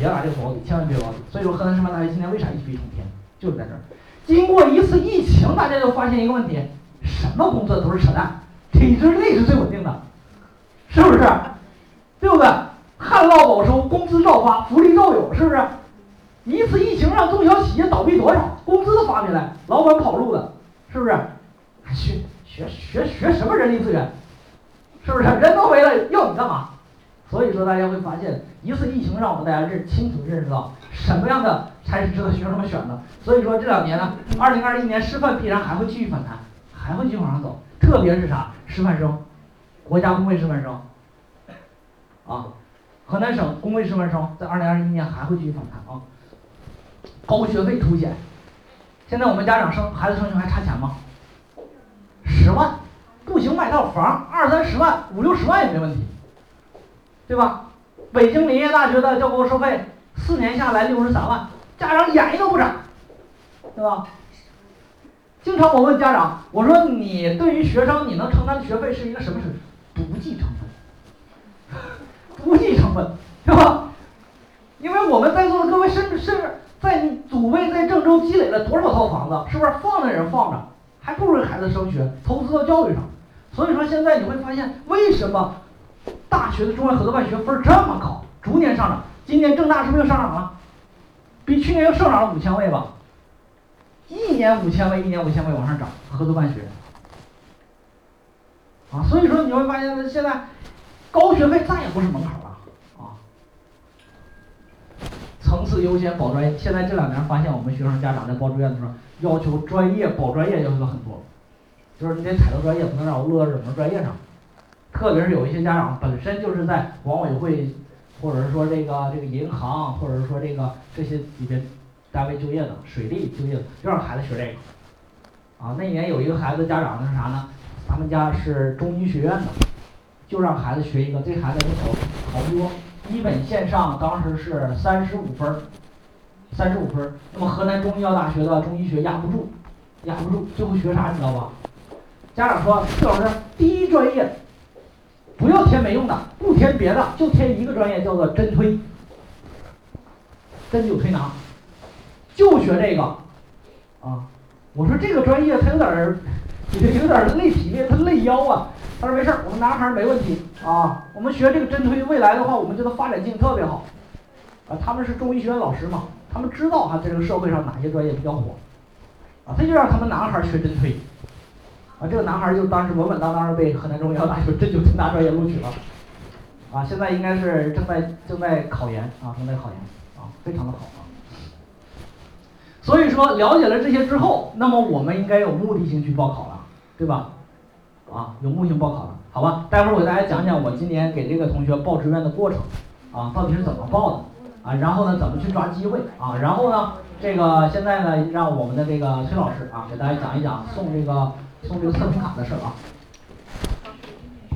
别拿这个保底，千万别保底。所以说河南师范大学今年为啥一飞冲天，就是在这儿。经过一次疫情，大家就发现一个问题：什么工作都是扯淡，体制内是最稳定的，是不是？对不对？旱涝保收，工资照发，福利照有，是不是？一次疫情让中小企业倒闭多少？工资都发没来，老板跑路了，是不是？还学学学学什么人力资源？是不是？人都没了，要你干嘛？所以说，大家会发现，一次疫情让我们大家认清楚认识到什么样的才是值得学生们选的。所以说，这两年呢，二零二一年师范必然还会继续反弹，还会继续往上走。特别是啥？师范生，国家公费师范生，啊，河南省公费师范生在二零二一年还会继续反弹啊。高学费凸显，现在我们家长生孩子生学还差钱吗？十万，不行买套房，二三十万，五六十万也没问题，对吧？北京林业大学的教报收费四年下来六十三万，家长眼睛都不眨，对吧？经常我问家长，我说你对于学生你能承担的学费是一个什么水平？不计成本，不计成本，对吧？因为我们在座的各位甚至甚至在你祖辈在郑州积累了多少套房子，是不是放着人放着？还不如孩子升学，投资到教育上。所以说现在你会发现，为什么大学的中外合作办学分这么高，逐年上涨？今年郑大是不是又上涨了？比去年又上涨了五千位吧？一年五千位，一年五千位往上涨，合作办学。啊，所以说你会发现，现在高学费再也不是门槛了啊。层次优先保专业，现在这两年发现，我们学生家长在报志愿的时候。要求专业保专业要求很多，就是你得踩到专业，不能让我落到热门专业上。特别是有一些家长本身就是在管委会，或者是说这个这个银行，或者是说这个这些里边单位就业的，水利就业的，就让孩子学这个。啊，那年有一个孩子家长是啥呢？他们家是中医学院的，就让孩子学一个，这孩子考考不多，一本线上当时是三十五分儿。三十五分，那么河南中医药大学的中医学压不住，压不住，最后学啥你知道吧？家长说，崔老师，第一专业不要填没用的，不填别的，就填一个专业，叫做针推，针灸推拿，就学这个，啊，我说这个专业它有点儿，有点儿累体力，它累腰啊。他说没事儿，我们男孩儿没问题。啊，我们学这个针推，未来的话，我们觉得发展性特别好，啊，他们是中医学院老师嘛。他们知道哈，在这个社会上哪些专业比较火，啊，他就让他们男孩儿学针推，啊，这个男孩就当时稳稳当当的被河南中医药大学针灸推拿专业录取了，啊，现在应该是正在正在考研啊，正在考研啊，非常的好啊。所以说了解了这些之后，那么我们应该有目的性去报考了，对吧？啊，有目的性报考了，好吧？待会儿我给大家讲讲我今年给这个同学报志愿的过程，啊，到底是怎么报的。啊，然后呢，怎么去抓机会啊？然后呢，这个现在呢，让我们的这个崔老师啊，给大家讲一讲送这个送这个测评卡的事儿啊。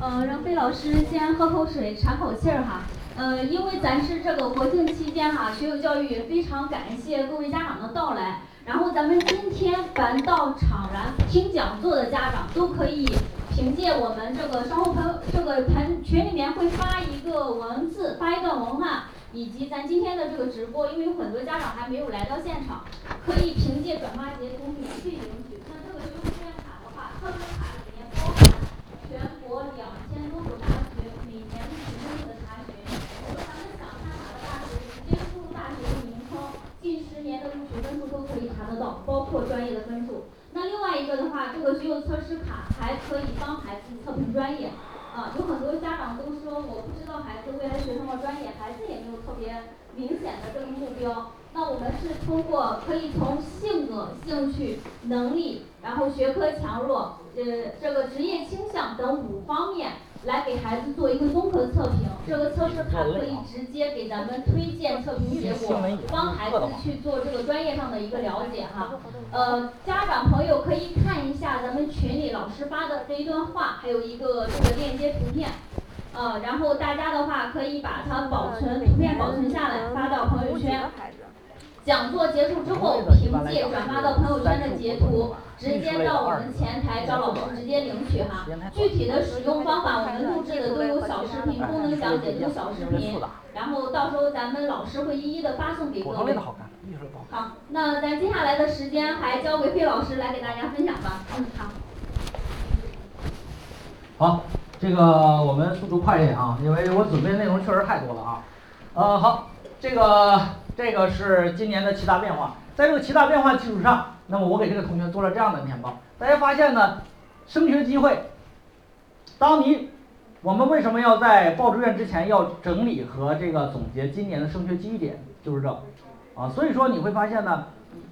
呃，让费老师先喝口水，喘口气儿哈。呃，因为咱是这个国庆期间哈，学友教育非常感谢各位家长的到来。然后咱们今天凡到场来听讲座的家长，都可以凭借我们这个稍后朋这个群群里面会发一个文字，发一段文案。以及咱今天的这个直播，因为有很多家长还没有来到现场，可以凭借转发截图免费领取。测试卡里面包含全国两千多所大学每年录取分数的查询如果咱们想看哪个大学直接输入大学的名称近十年的录取分数都可以查得到包括专业。的分数那另外一个的话这个学有测试卡还可以帮孩子测评专业。啊有很多家长都说我不知道孩子未来学什么专业孩子也没有特别明显的这个目标。那我们是通过可以从性格兴趣能力然后学科强弱呃，这个职业倾向等五方面。来给孩子做一个综合测评，这个测试卡可以直接给咱们推荐测评结果，帮孩子去做这个专业上的一个了解哈。呃，家长朋友可以看一下咱们群里老师发的这一段话，还有一个这个链接图片，呃，然后大家的话可以把它保存图片保存下来，发到朋友圈。讲座结束之后，凭借转发到朋友圈的截图，直接到我们前台找老师直接领取哈。具体的使用方法，我们录制的都有小视频，功能讲解都小视频，然后到时候咱们老师会一一的发送给各位。好，那咱接下来的时间还交给费老师来给大家分享吧。嗯，好。好，这个我们速度快一点啊，因为我准备内容确实太多了啊。呃，好，这个。这个是今年的七大变化，在这个七大变化基础上，那么我给这个同学做了这样的年报。大家发现呢，升学机会，当你我们为什么要在报志愿之前要整理和这个总结今年的升学机遇点，就是这啊。所以说你会发现呢，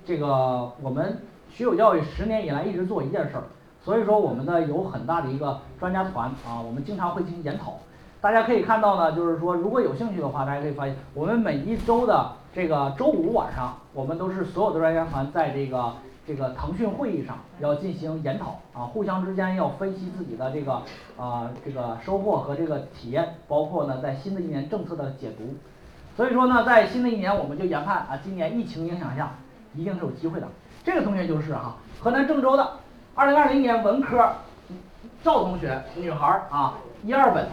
这个我们学有教育十年以来一直做一件事儿，所以说我们呢有很大的一个专家团啊，我们经常会进行研讨。大家可以看到呢，就是说如果有兴趣的话，大家可以发现我们每一周的。这个周五晚上，我们都是所有的专家团在这个这个腾讯会议上要进行研讨啊，互相之间要分析自己的这个啊这个收获和这个体验，包括呢在新的一年政策的解读。所以说呢，在新的一年，我们就研判啊，今年疫情影响下，一定是有机会的。这个同学就是哈，河南郑州的，二零二零年文科，赵同学，女孩啊，一二本，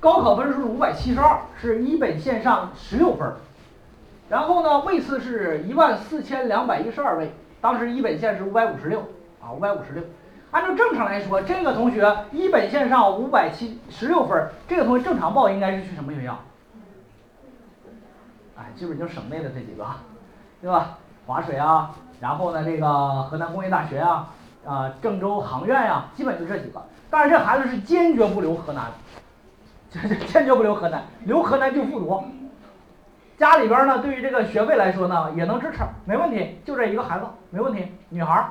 高考分数是五百七十二，是一本线上十六分。然后呢，位次是一万四千两百一十二位，当时一本线是五百五十六啊，五百五十六。按照正常来说，这个同学一本线上五百七十六分，这个同学正常报应该是去什么学校？哎，基本就省内的这几个，对吧？华水啊，然后呢，这个河南工业大学啊，啊，郑州航院呀，基本就这几个。但是这孩子是坚决不留河南，坚决不留河南，留河南就复读。家里边呢，对于这个学费来说呢，也能支持，没问题。就这一个孩子，没问题。女孩儿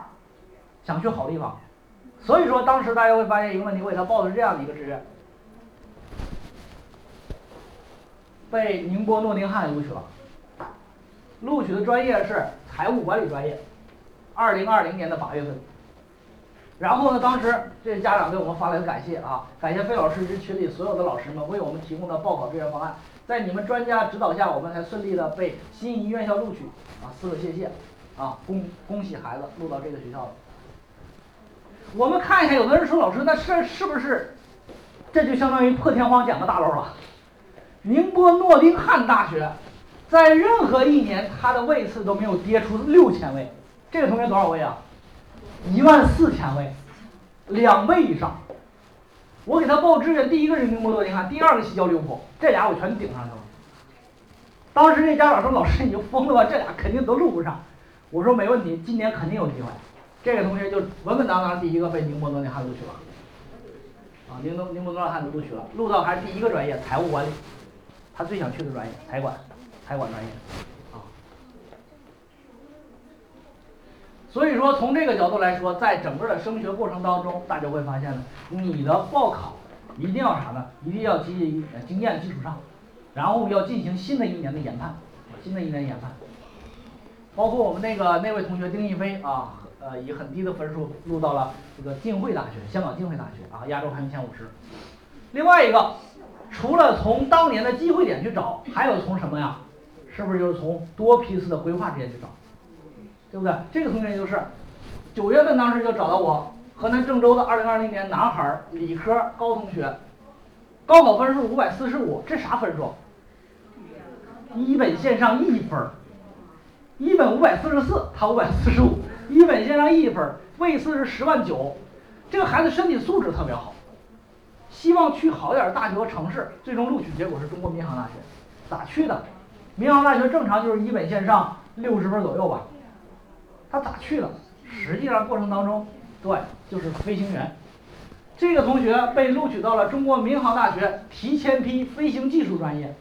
想去好地方，所以说当时大家会发现一个问题，我给他报的是这样的一个志愿，被宁波诺丁汉录取了。录取的专业是财务管理专业，二零二零年的八月份。然后呢，当时这家长给我们发来的感谢啊，感谢费老师及群里所有的老师们为我们提供的报考志愿方案。在你们专家指导下，我们才顺利的被心仪院校录取啊！四个谢谢啊！恭恭喜孩子录到这个学校了。我们看一下，有的人说老师，那是是不是这就相当于破天荒捡个大漏了？宁波诺丁汉大学在任何一年它的位次都没有跌出六千位，这个同学多少位啊？一万四千位，两倍以上。我给他报志愿，第一个是宁波诺丁汉，第二个西交利物浦，这俩我全顶上去了。当时这家长说：“老师，你就疯了吧？这俩肯定都录不上。”我说：“没问题，今年肯定有机会。”这个同学就稳稳当当第一个被宁波诺丁汉录取了。啊，宁东宁波诺丁汉录取了，录到还是第一个专业，财务管理，他最想去的专业，财管，财管专业。所以说，从这个角度来说，在整个的升学过程当中，大家会发现呢，你的报考一定要啥呢？一定要基于经验基础上，然后要进行新的一年的研判，新的一年研判。包括我们那个那位同学丁一飞啊，呃，以很低的分数录到了这个浸会大学，香港浸会大学啊，亚洲排名前五十。另外一个，除了从当年的机会点去找，还有从什么呀？是不是就是从多批次的规划之间去找？对不对？这个同学就是九月份当时就找到我，河南郑州的二零二零年男孩理科高同学，高考分数五百四十五，这啥分数？一本线上一分，一本五百四十四，他五百四十五，一本线上一分，位次是十万九，这个孩子身体素质特别好，希望去好点儿大学和城市，最终录取结果是中国民航大学，咋去的？民航大学正常就是一本线上六十分左右吧。他咋去了？实际上过程当中，对，就是飞行员。这个同学被录取到了中国民航大学提前批飞行技术专业。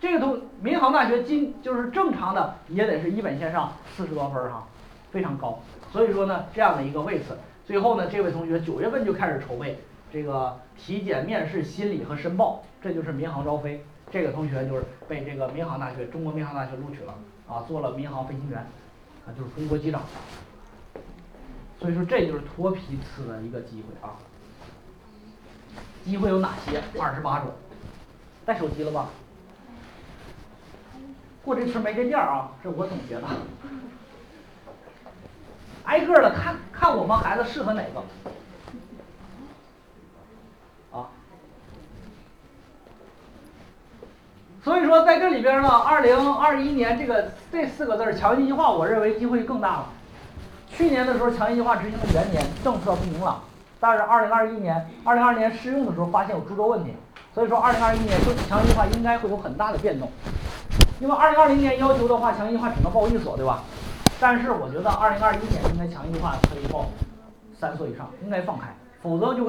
这个同民航大学今就是正常的也得是一本线上四十多分哈，非常高。所以说呢，这样的一个位次，最后呢，这位同学九月份就开始筹备这个体检、面试、心理和申报，这就是民航招飞。这个同学就是被这个民航大学中国民航大学录取了啊，做了民航飞行员。就是中国机长，所以说这就是脱皮次的一个机会啊。机会有哪些？二十八种。带手机了吧？过这村没这店啊，这我总结的。挨个的看看我们孩子适合哪个，啊。所以说在这里边呢，二零二一年这个这四个字儿强一极化，我认为机会更大了。去年的时候强一极化执行的元年，政策不明朗，但是二零二一年、二零二年试用的时候发现有诸多问题，所以说二零二一年就强一极化应该会有很大的变动。因为二零二零年要求的话，强一极化只能报一所，对吧？但是我觉得二零二一年应该强一极化可以报三所以上，应该放开，否则就会。